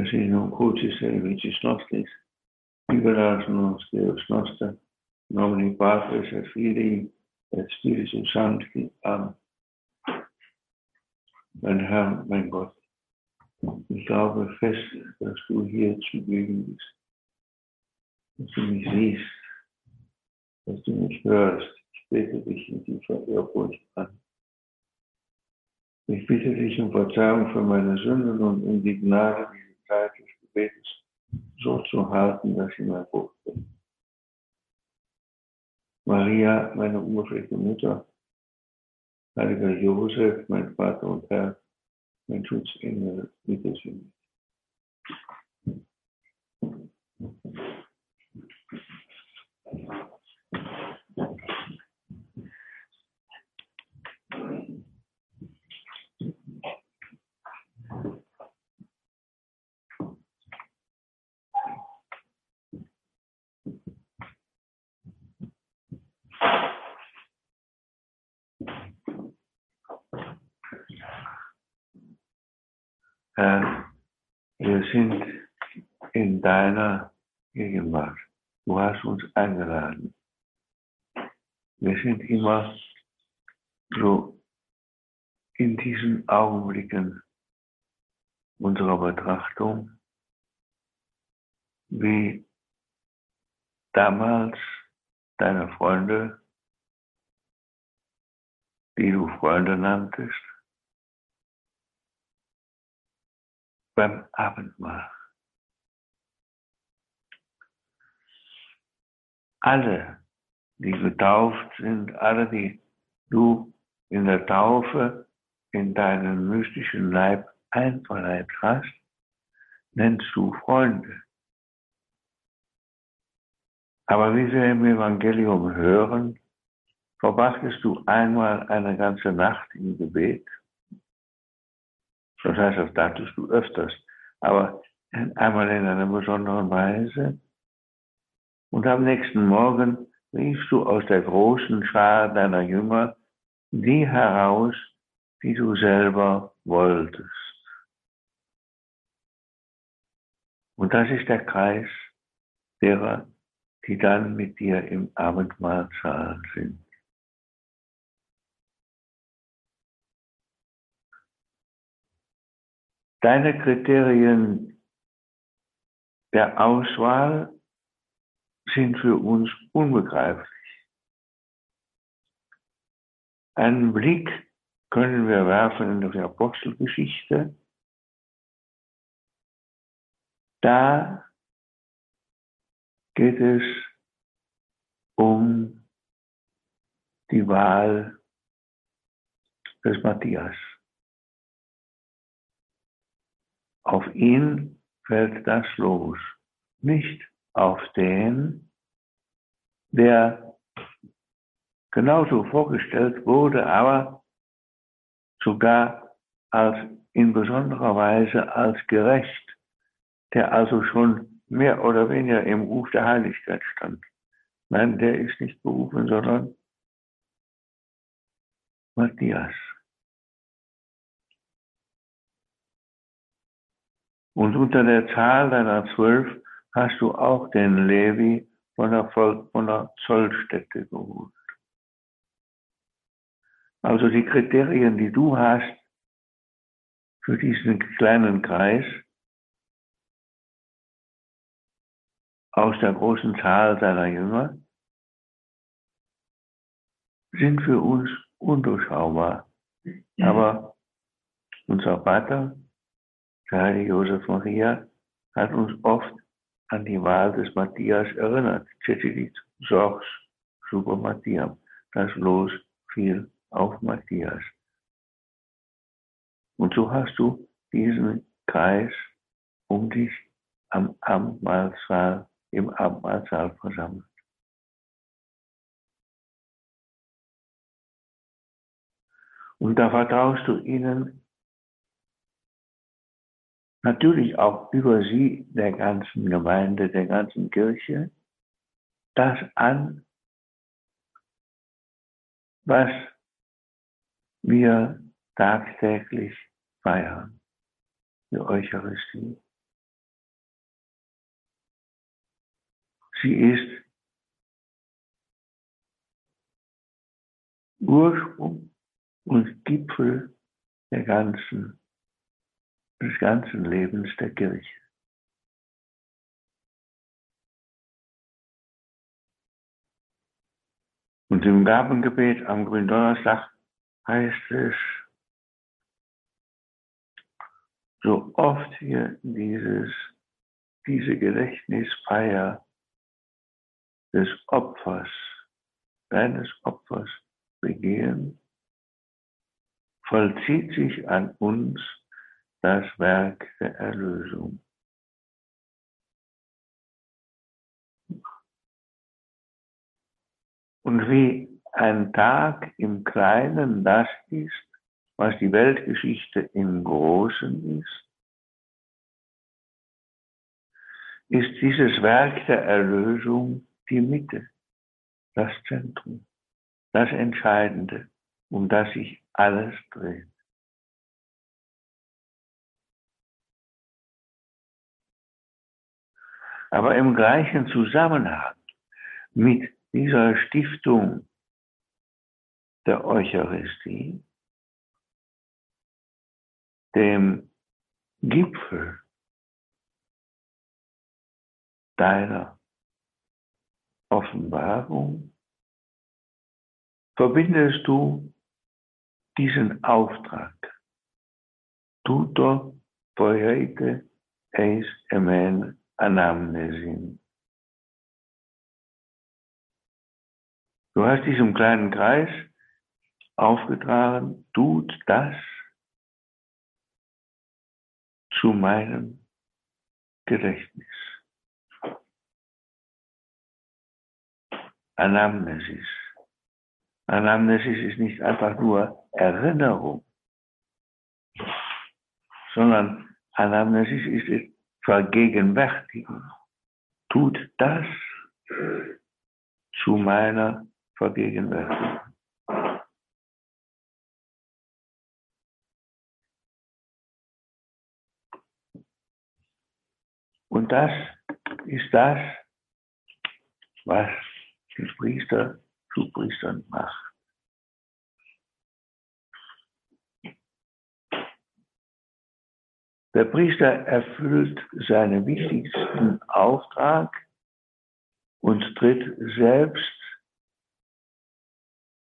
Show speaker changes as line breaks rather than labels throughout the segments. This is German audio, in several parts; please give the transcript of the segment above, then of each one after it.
Casino Crucis Servicis Nostris, Liberatus nos Deus Noster, nomini Patris et Filii et Spiritus Sancti. Amen. Mein Herr, mein Gott, ich glaube fest, dass du hier zugegen bist, dass du mich siehst, dass du mich hörst. Ich bete dich in tiefer Ehrfurcht an. Ich bitte dich um Verzeihung für meine Sünden und um die Gnade, diese Gebetes so zu halten, dass sie mein Buch bin. Maria, meine unbefleckte Mutter, heiliger Josef, mein Vater und Herr, mein Schutzengel, bitte für mich. Herr, wir sind in deiner Gegenwart. Du hast uns eingeladen. Wir sind immer so in diesen Augenblicken unserer Betrachtung, wie damals deine Freunde, die du Freunde nanntest, beim Abendmahl. Alle, die getauft sind, alle, die du in der Taufe in deinen mystischen Leib einverleibt hast, nennst du Freunde. Aber wie wir im Evangelium hören, verbrachtest du einmal eine ganze Nacht im Gebet das heißt, das datest du öfters. Aber einmal in einer besonderen Weise. Und am nächsten Morgen riefst du aus der großen Schar deiner Jünger die heraus, die du selber wolltest. Und das ist der Kreis derer, die dann mit dir im Abendmahlsaal sind. Deine Kriterien der Auswahl sind für uns unbegreiflich. Einen Blick können wir werfen in die Apostelgeschichte. Da geht es um die Wahl des Matthias. Auf ihn fällt das los, nicht auf den, der genauso vorgestellt wurde, aber sogar als in besonderer Weise als gerecht, der also schon mehr oder weniger im Ruf der Heiligkeit stand. Nein, der ist nicht berufen, sondern Matthias. Und unter der Zahl deiner zwölf hast du auch den Levi von der, Volk, von der Zollstätte geholt. Also die Kriterien, die du hast für diesen kleinen Kreis aus der großen Zahl deiner Jünger, sind für uns undurchschaubar. Aber unser Vater heilige Josef Maria hat uns oft an die Wahl des Matthias erinnert. Cecilit Sorgs super Matthias. Das Los fiel auf Matthias. Und so hast du diesen Kreis um dich am Abendmahlsaal, im Abendmahlsaal versammelt. Und da vertraust du ihnen natürlich auch über sie der ganzen Gemeinde, der ganzen Kirche, das an, was wir tagtäglich feiern, die Eucharistie. Sie ist Ursprung und Gipfel der ganzen des ganzen Lebens der Kirche. Und im Gabengebet am Gründonnerstag heißt es, so oft wir dieses, diese Gedächtnisfeier des Opfers, deines Opfers begehen, vollzieht sich an uns das Werk der Erlösung. Und wie ein Tag im Kleinen das ist, was die Weltgeschichte im Großen ist, ist dieses Werk der Erlösung die Mitte, das Zentrum, das Entscheidende, um das sich alles dreht. Aber im gleichen Zusammenhang mit dieser Stiftung der Eucharistie, dem Gipfel deiner Offenbarung, verbindest du diesen Auftrag. Tuto poiete eis emen anamnesin. Du hast diesem kleinen Kreis aufgetragen, tut das zu meinem Gedächtnis. Anamnesis. Anamnesis ist nicht einfach nur Erinnerung, sondern Anamnesis ist Vergegenwärtigen. Tut das zu meiner Vergegenwärtigung. Und das ist das, was die Priester zu Priestern macht. Der Priester erfüllt seinen wichtigsten Auftrag und tritt selbst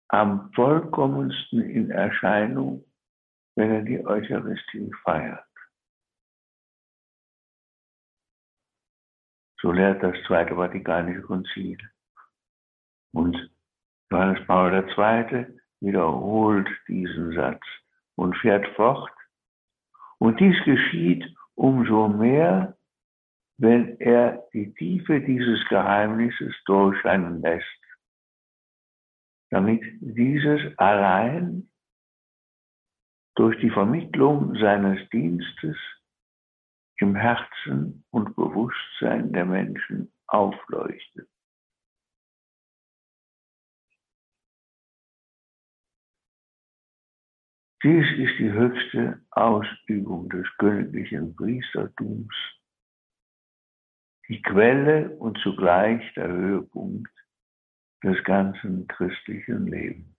am vollkommensten in Erscheinung, wenn er die Eucharistie feiert. So lehrt das Zweite Vatikanische Konzil. Und Johannes Paul II. wiederholt diesen Satz und fährt fort. Und dies geschieht umso mehr, wenn er die Tiefe dieses Geheimnisses durchscheinen lässt, damit dieses allein durch die Vermittlung seines Dienstes im Herzen und Bewusstsein der Menschen aufleuchtet. Dies ist die höchste Ausübung des königlichen Priestertums, die Quelle und zugleich der Höhepunkt des ganzen christlichen Lebens.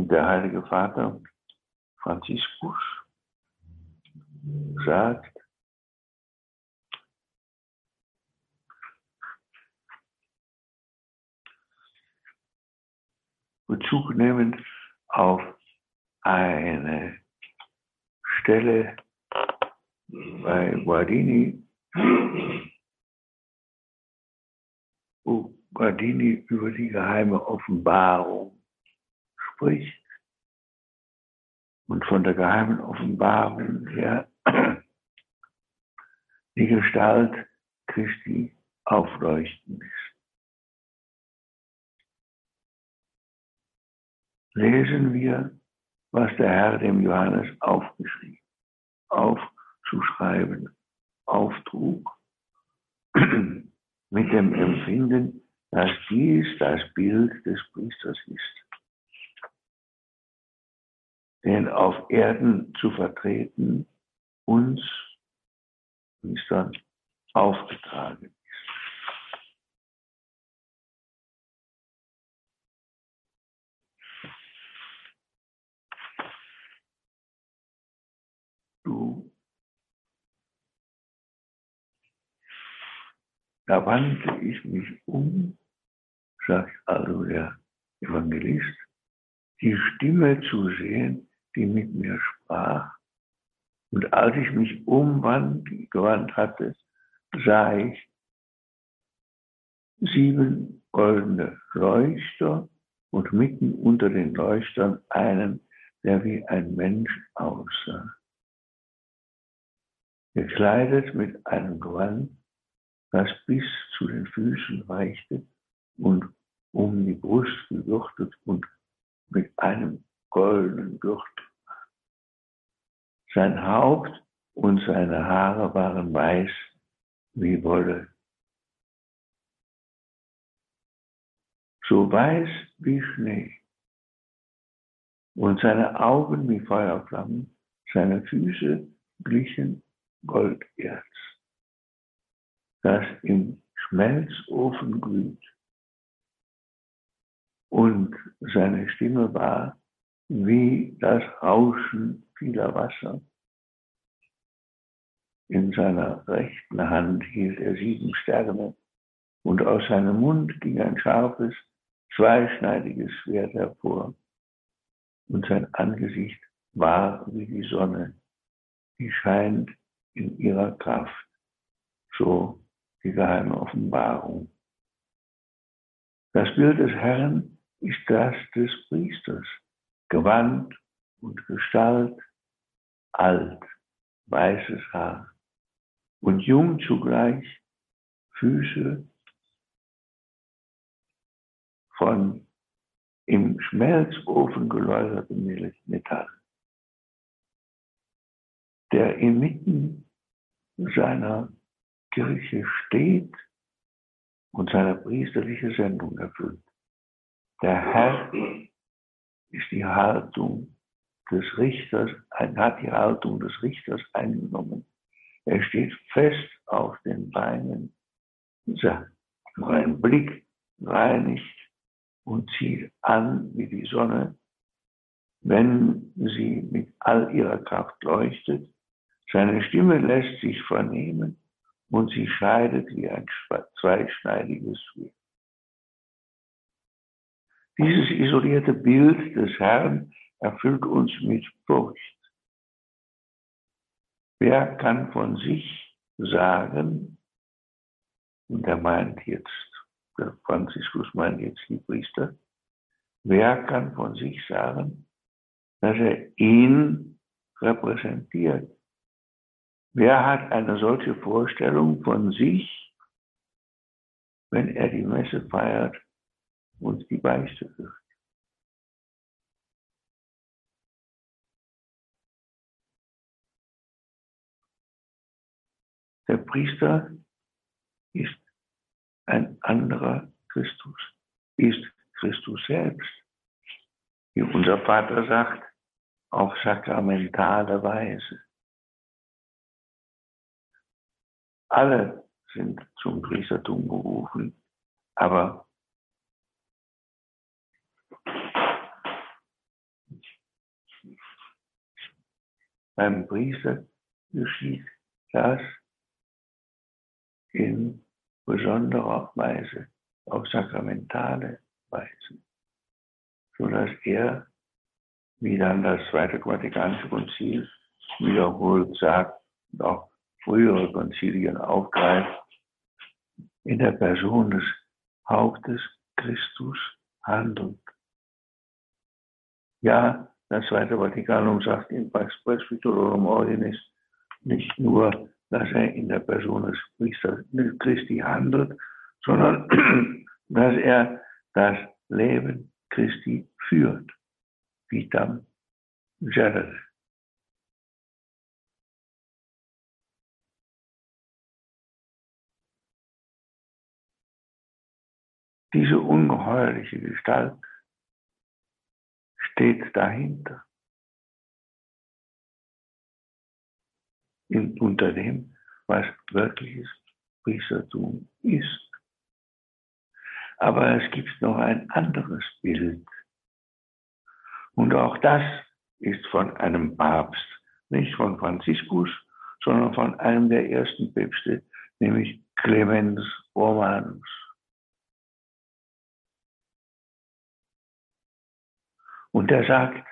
Und der Heilige Vater Franziskus sagt, Bezug nehmend auf eine Stelle bei Guardini, wo Guardini über die geheime Offenbarung spricht. Und von der geheimen Offenbarung her die Gestalt Christi aufleuchten ist. Lesen wir, was der Herr dem Johannes aufgeschrieben, aufzuschreiben, auftrug mit dem Empfinden, dass dies das Bild des Priesters ist, den auf Erden zu vertreten uns Priestern aufgetragen ist. Du Da wandte ich mich um, sagt also der Evangelist, die Stimme zu sehen, die mit mir sprach. Und als ich mich umgewandt hatte, sah ich sieben goldene Leuchter und mitten unter den Leuchtern einen, der wie ein Mensch aussah. Gekleidet mit einem Gewand, das bis zu den Füßen reichte und um die Brust gegürtet und mit einem goldenen Gürtel. Sein Haupt und seine Haare waren weiß wie Wolle. So weiß wie Schnee. Und seine Augen wie Feuerflammen, seine Füße glichen Golderz das im Schmelzofen glüht. Und seine Stimme war wie das Rauschen vieler Wasser. In seiner rechten Hand hielt er sieben Sterne und aus seinem Mund ging ein scharfes, zweischneidiges Schwert hervor. Und sein Angesicht war wie die Sonne, die scheint in ihrer Kraft. So die geheime Offenbarung. Das Bild des Herrn ist das des Priesters, Gewand und Gestalt, alt, weißes Haar und jung zugleich, Füße von im Schmelzofen geläutertem Metall, der inmitten seiner Kirche steht und seine priesterliche Sendung erfüllt. Der Herr ist die Haltung des Richters, hat die Haltung des Richters eingenommen. Er steht fest auf den Beinen, sein Blick reinigt und zieht an wie die Sonne, wenn sie mit all ihrer Kraft leuchtet. Seine Stimme lässt sich vernehmen und sie scheidet wie ein zweischneidiges Schwert. Dieses isolierte Bild des Herrn erfüllt uns mit Furcht. Wer kann von sich sagen, und er meint jetzt, der Franziskus meint jetzt die Priester, wer kann von sich sagen, dass er ihn repräsentiert? Wer hat eine solche Vorstellung von sich, wenn er die Messe feiert und die Beichte führt? Der Priester ist ein anderer Christus, ist Christus selbst. Wie unser Vater sagt, auf sakramentale Weise. Alle sind zum Priestertum berufen, aber beim Priester geschieht das in besonderer Weise, auf sakramentale Weise, sodass er, wie dann das Zweite Vatikanische Konzil wiederholt sagt, auch frühere Konzilien aufgreift, in der Person des Hauptes Christus handelt. Ja, das Zweite Vatikanum sagt in Pax Presbyterorum Ordinis nicht nur, dass er in der Person des Priesters Christi handelt, sondern dass er das Leben Christi führt. Vitam Generis. Diese ungeheuerliche Gestalt steht dahinter. In, unter dem, was wirkliches Priestertum ist. Aber es gibt noch ein anderes Bild. Und auch das ist von einem Papst, nicht von Franziskus, sondern von einem der ersten Päpste, nämlich Clemens Romanus. Und er sagt,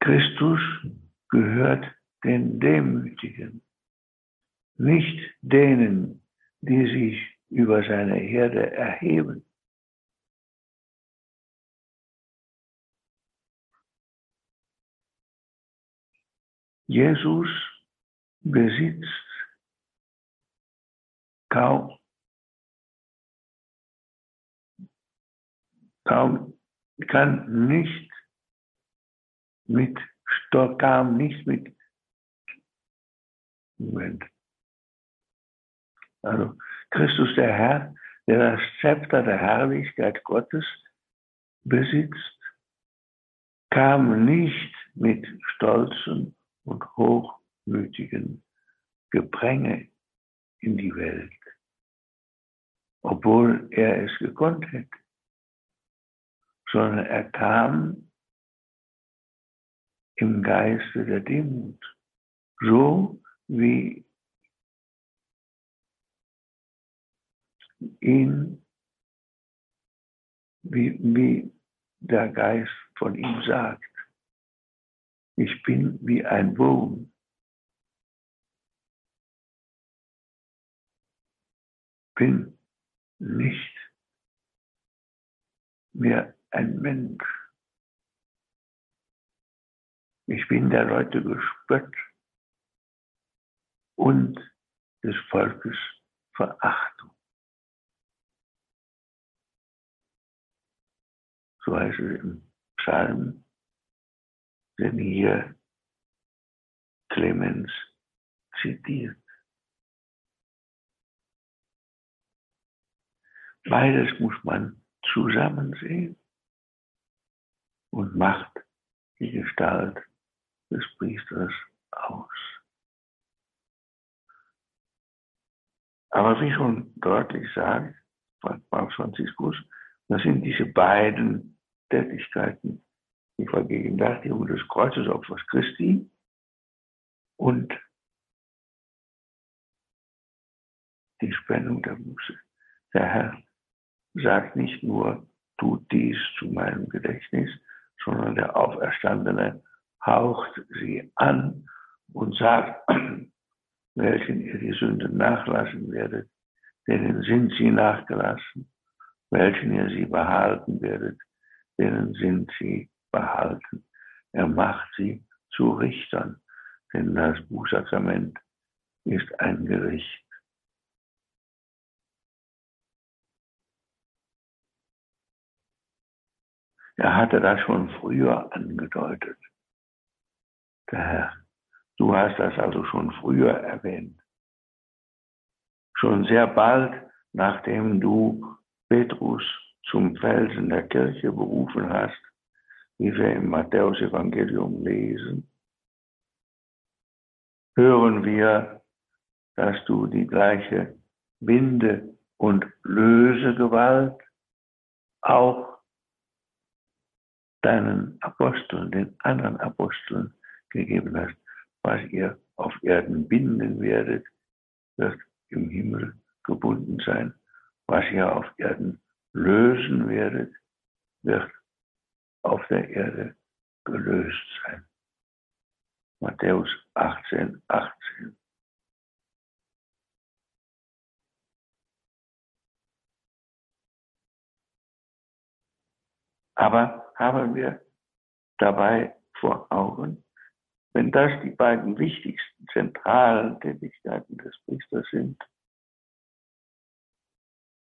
Christus gehört den Demütigen, nicht denen, die sich über seine Herde erheben. Jesus besitzt kaum, kaum, kann nicht mit, kam nicht mit, Moment, also Christus der Herr, der das Zepter der Herrlichkeit Gottes besitzt, kam nicht mit stolzen und hochmütigen Gepränge in die Welt, obwohl er es gekonnt hätte, sondern er kam im Geiste der Demut, so wie ihn, wie, wie der Geist von ihm sagt. Ich bin wie ein Wurm. Bin nicht mehr ein Mensch. Ich bin der Leute gespött und des Volkes Verachtung. So heißt es im Psalm, den hier Clemens zitiert. Beides muss man zusammen sehen und macht die Gestalt des Priesters aus. Aber wie schon deutlich sagt Papst Franziskus, das sind diese beiden Tätigkeiten, die Vergegenwärtigung des Kreuzesopfers Christi und die Spendung der Buße. Der Herr sagt nicht nur, tut dies zu meinem Gedächtnis, sondern der Auferstandene haucht sie an und sagt, welchen ihr die Sünde nachlassen werdet, denen sind sie nachgelassen, welchen ihr sie behalten werdet, denen sind sie behalten. Er macht sie zu Richtern, denn das Bußsakrament ist ein Gericht. Er hatte das schon früher angedeutet, der Herr. Du hast das also schon früher erwähnt. Schon sehr bald, nachdem du Petrus zum Felsen der Kirche berufen hast, wie wir im Matthäus-Evangelium lesen, hören wir, dass du die gleiche Binde- und Lösegewalt auch deinen Aposteln, den anderen Aposteln gegeben hast. Was ihr auf Erden binden werdet, wird im Himmel gebunden sein. Was ihr auf Erden lösen werdet, wird auf der Erde gelöst sein. Matthäus 18, 18. Aber haben wir dabei vor Augen, wenn das die beiden wichtigsten zentralen Tätigkeiten des Priesters sind,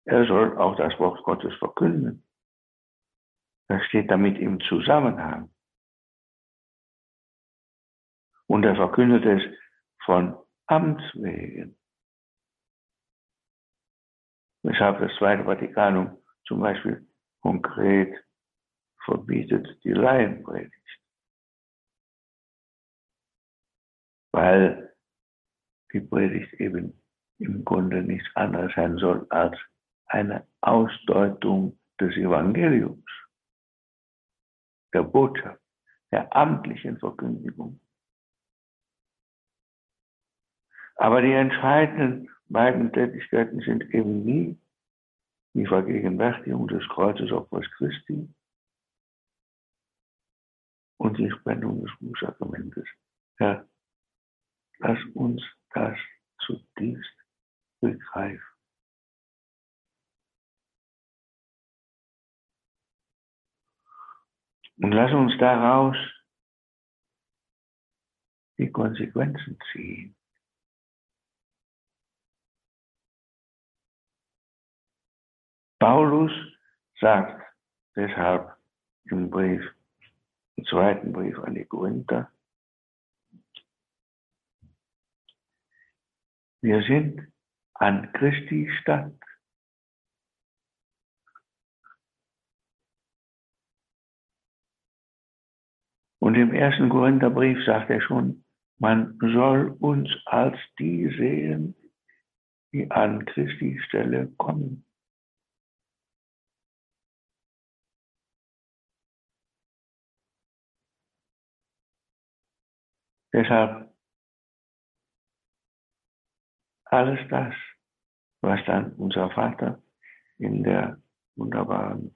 er soll auch das Wort Gottes verkünden. Das steht damit im Zusammenhang. Und er verkündet es von Amts wegen. weshalb das Zweite Vatikanum zum Beispiel konkret verbietet die Laienpredigt. Weil die Predigt eben im Grunde nichts anderes sein soll als eine Ausdeutung des Evangeliums, der Botschaft, der amtlichen Verkündigung. Aber die entscheidenden beiden Tätigkeiten sind eben nie die Vergegenwärtigung des Kreuzesopfers Christi und die Spendung des Bußsakramentes. Herr, lass uns das zutiefst begreifen. Und lass uns daraus die Konsequenzen ziehen. Paulus sagt deshalb im Brief, im zweiten Brief an die Korinther, wir sind an Christi Stadt. Und im ersten Korintherbrief sagt er schon, man soll uns als die sehen, die an Christi Stelle kommen. Deshalb alles das, was dann unser Vater in der wunderbaren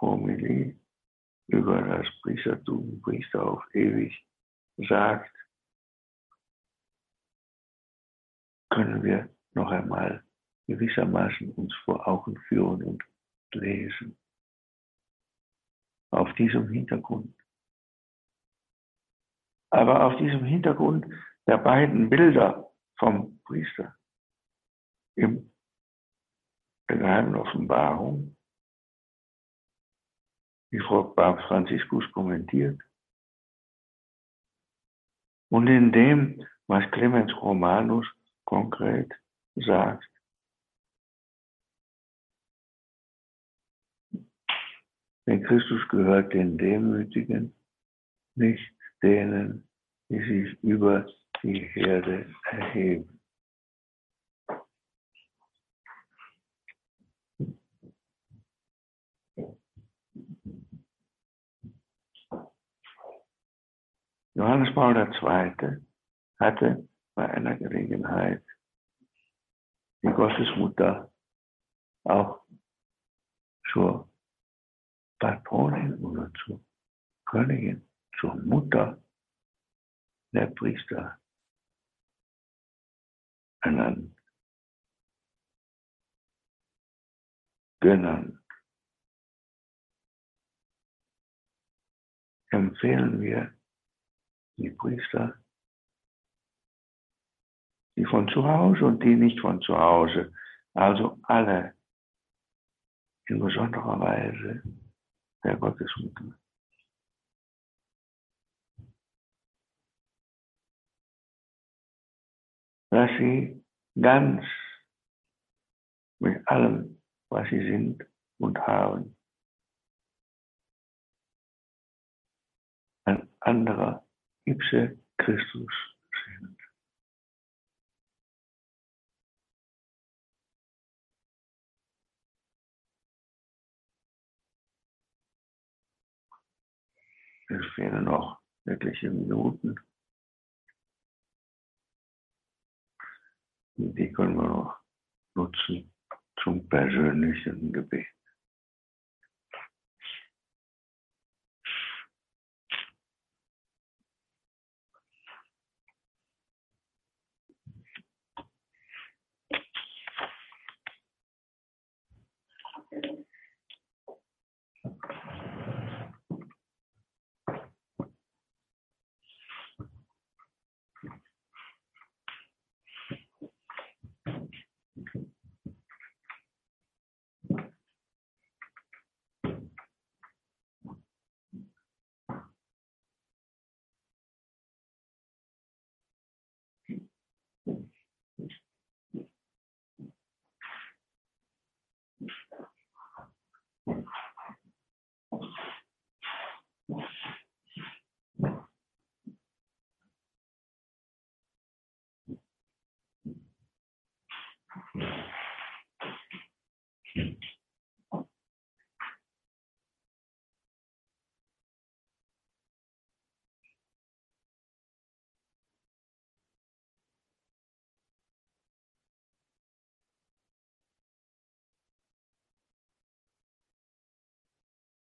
Homilie über das Priestertum, Priester auf ewig sagt, können wir noch einmal gewissermaßen uns vor Augen führen und lesen. Auf diesem Hintergrund aber auf diesem Hintergrund der beiden Bilder vom Priester in der geheimen Offenbarung, wie Frau Papst Franziskus kommentiert, und in dem, was Clemens Romanus konkret sagt. Denn Christus gehört den Demütigen nicht denen, die sich über die Herde erheben. Johannes Paul II. hatte bei einer Gelegenheit die Gottesmutter auch zur Patronin oder zur Königin zur Mutter der Priester ernannt, genannt. Empfehlen wir die Priester, die von zu Hause und die nicht von zu Hause, also alle in besonderer Weise der Gottesmutter. Dass sie ganz mit allem, was sie sind und haben, ein anderer Ipse Christus sind. Es fehlen noch etliche Minuten. Die können wir noch nutzen zum persönlichen Gebet.